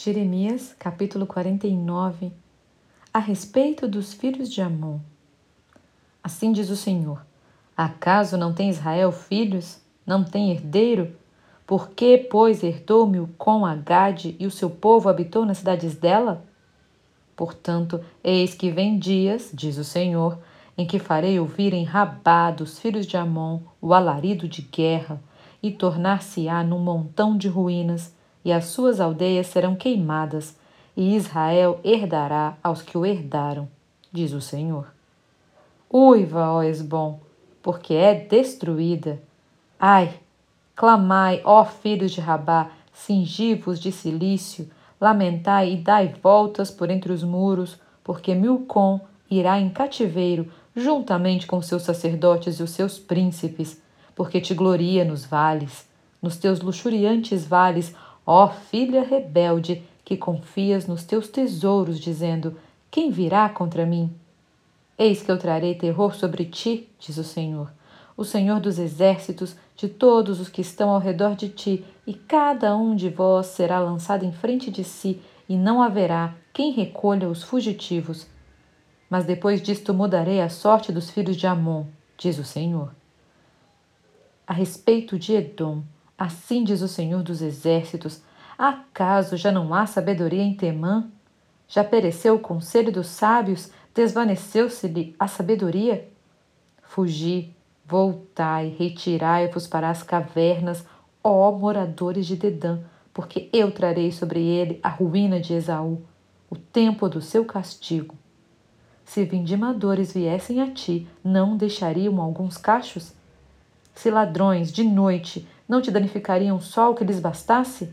Jeremias, capítulo 49, a respeito dos filhos de Amon. Assim diz o Senhor: Acaso não tem Israel filhos? Não tem herdeiro? Por que, pois, herdou-me com Agade e o seu povo habitou nas cidades dela? Portanto, eis que vem dias, diz o Senhor, em que farei ouvir em Rabá dos filhos de Amon o alarido de guerra, e tornar-se-á num montão de ruínas e as suas aldeias serão queimadas, e Israel herdará aos que o herdaram, diz o Senhor. Uiva, ó Esbom, porque é destruída. Ai, clamai, ó filhos de Rabá, cingivos de silício, lamentai e dai voltas por entre os muros, porque Milcom irá em cativeiro, juntamente com seus sacerdotes e os seus príncipes, porque te gloria nos vales, nos teus luxuriantes vales, Ó filha rebelde, que confias nos teus tesouros, dizendo: Quem virá contra mim? Eis que eu trarei terror sobre ti, diz o Senhor, o Senhor dos exércitos, de todos os que estão ao redor de ti, e cada um de vós será lançado em frente de si, e não haverá quem recolha os fugitivos. Mas depois disto mudarei a sorte dos filhos de Amon, diz o Senhor. A respeito de Edom, Assim diz o Senhor dos Exércitos: Acaso já não há sabedoria em Temã? Já pereceu o conselho dos sábios? Desvaneceu-se-lhe a sabedoria? Fugi, voltai, retirai-vos para as cavernas, ó moradores de Dedã, porque eu trarei sobre ele a ruína de Esaú, o tempo do seu castigo. Se vindimadores viessem a ti, não deixariam alguns cachos? Se ladrões, de noite, não te danificariam só o que lhes bastasse?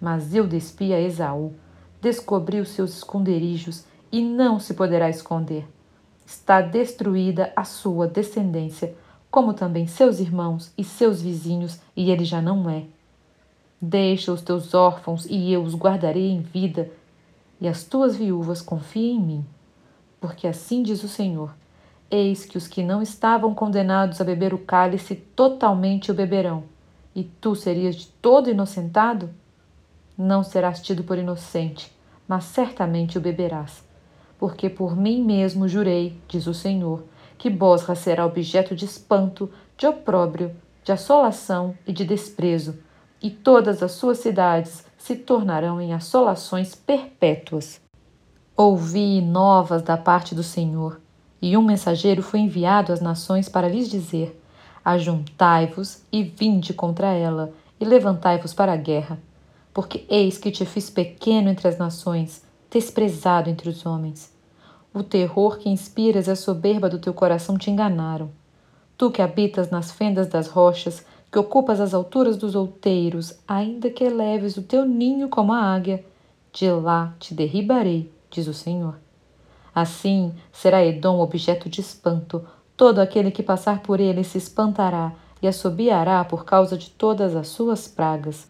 Mas eu despi a Esaú, descobri os seus esconderijos e não se poderá esconder. Está destruída a sua descendência, como também seus irmãos e seus vizinhos, e ele já não é. Deixa os teus órfãos e eu os guardarei em vida, e as tuas viúvas confiem em mim. Porque assim diz o Senhor: Eis que os que não estavam condenados a beber o cálice totalmente o beberão e tu serias de todo inocentado? Não serás tido por inocente, mas certamente o beberás. Porque por mim mesmo jurei, diz o Senhor, que Bosra será objeto de espanto, de opróbrio, de assolação e de desprezo, e todas as suas cidades se tornarão em assolações perpétuas. Ouvi novas da parte do Senhor, e um mensageiro foi enviado às nações para lhes dizer: Ajuntai-vos e vinde contra ela, e levantai-vos para a guerra. Porque eis que te fiz pequeno entre as nações, desprezado entre os homens. O terror que inspiras e a soberba do teu coração te enganaram. Tu que habitas nas fendas das rochas, que ocupas as alturas dos outeiros, ainda que eleves o teu ninho como a águia, de lá te derribarei, diz o Senhor. Assim será Edom objeto de espanto, Todo aquele que passar por ele se espantará e assobiará por causa de todas as suas pragas.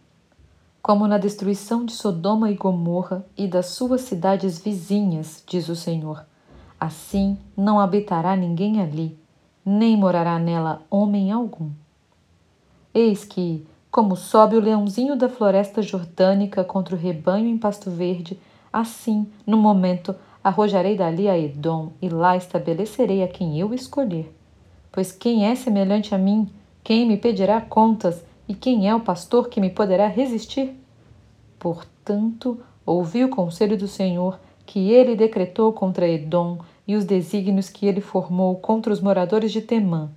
Como na destruição de Sodoma e Gomorra e das suas cidades vizinhas, diz o Senhor. Assim não habitará ninguém ali, nem morará nela homem algum. Eis que, como sobe o leãozinho da floresta jordânica contra o rebanho em pasto verde, assim, no momento, Arrojarei dali a Edom, e lá estabelecerei a quem eu escolher. Pois quem é semelhante a mim? Quem me pedirá contas? E quem é o pastor que me poderá resistir? Portanto, ouvi o conselho do Senhor, que ele decretou contra Edom e os desígnios que ele formou contra os moradores de Temã.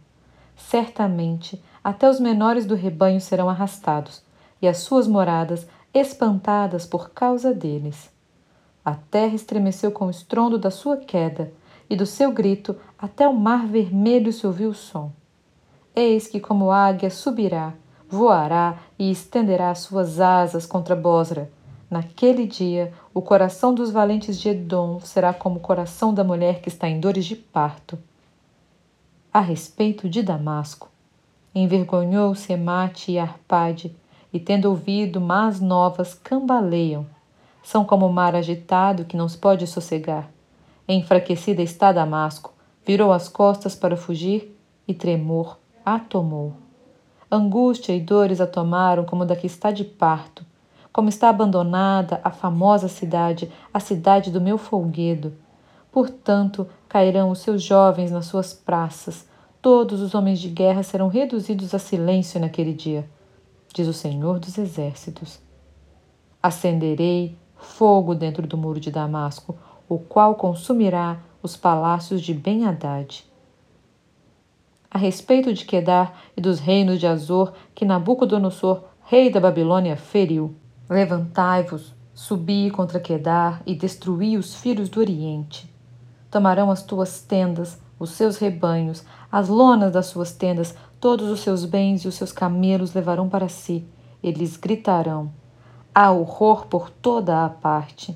Certamente, até os menores do rebanho serão arrastados, e as suas moradas espantadas por causa deles. A terra estremeceu com o estrondo da sua queda, e do seu grito até o mar vermelho se ouviu o som. Eis que, como águia, subirá, voará e estenderá suas asas contra Bosra. Naquele dia, o coração dos valentes de Edom será como o coração da mulher que está em dores de parto. A respeito de Damasco, envergonhou-se Emate e Arpade, e tendo ouvido más novas, cambaleiam são como o mar agitado que não se pode sossegar. Enfraquecida está Damasco, virou as costas para fugir e tremor a tomou. Angústia e dores a tomaram como da que está de parto. como está abandonada a famosa cidade, a cidade do meu folguedo. Portanto, cairão os seus jovens nas suas praças, todos os homens de guerra serão reduzidos a silêncio naquele dia, diz o Senhor dos Exércitos. Acenderei fogo dentro do muro de Damasco, o qual consumirá os palácios de Ben-Hadad. A respeito de Quedar e dos reinos de Azor que Nabucodonosor, rei da Babilônia, feriu. Levantai-vos, subi contra Quedar e destruí os filhos do Oriente. Tomarão as tuas tendas, os seus rebanhos, as lonas das suas tendas, todos os seus bens e os seus camelos levarão para si. Eles gritarão: Há horror por toda a parte.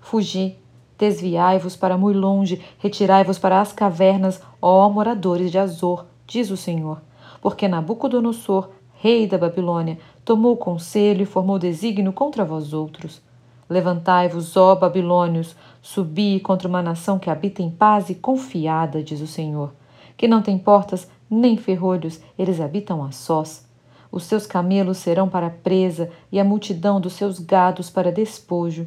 Fugi, desviai-vos para muito longe, retirai-vos para as cavernas, ó moradores de Azor, diz o Senhor, porque Nabucodonosor, rei da Babilônia, tomou conselho e formou desígnio contra vós outros. Levantai-vos, ó Babilônios, subi contra uma nação que habita em paz e confiada, diz o Senhor, que não tem portas nem ferrolhos, eles habitam a sós. Os seus camelos serão para presa e a multidão dos seus gados para despojo.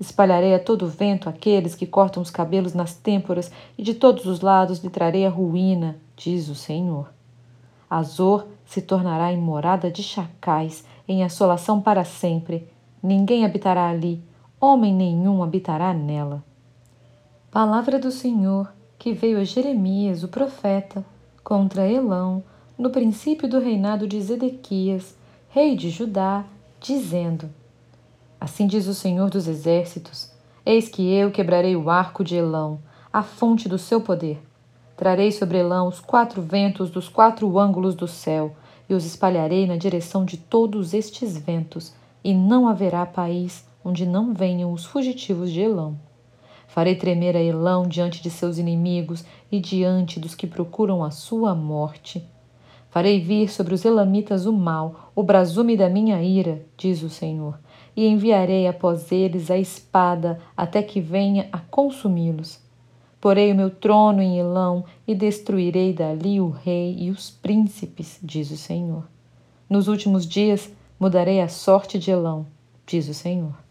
Espalharei a todo vento aqueles que cortam os cabelos nas têmporas, e de todos os lados lhe trarei a ruína, diz o Senhor. Azor se tornará em morada de chacais, em assolação para sempre. Ninguém habitará ali, homem nenhum habitará nela. Palavra do Senhor que veio a Jeremias, o profeta, contra Elão, no princípio do reinado de Zedequias, rei de Judá, dizendo: Assim diz o Senhor dos Exércitos: Eis que eu quebrarei o arco de Elão, a fonte do seu poder. Trarei sobre Elão os quatro ventos dos quatro ângulos do céu, e os espalharei na direção de todos estes ventos, e não haverá país onde não venham os fugitivos de Elão. Farei tremer a Elão diante de seus inimigos e diante dos que procuram a sua morte. Farei vir sobre os elamitas o mal, o brasume da minha ira, diz o Senhor, e enviarei após eles a espada até que venha a consumi-los. Porei o meu trono em Elão e destruirei dali o rei e os príncipes, diz o Senhor. Nos últimos dias mudarei a sorte de Elão, diz o Senhor.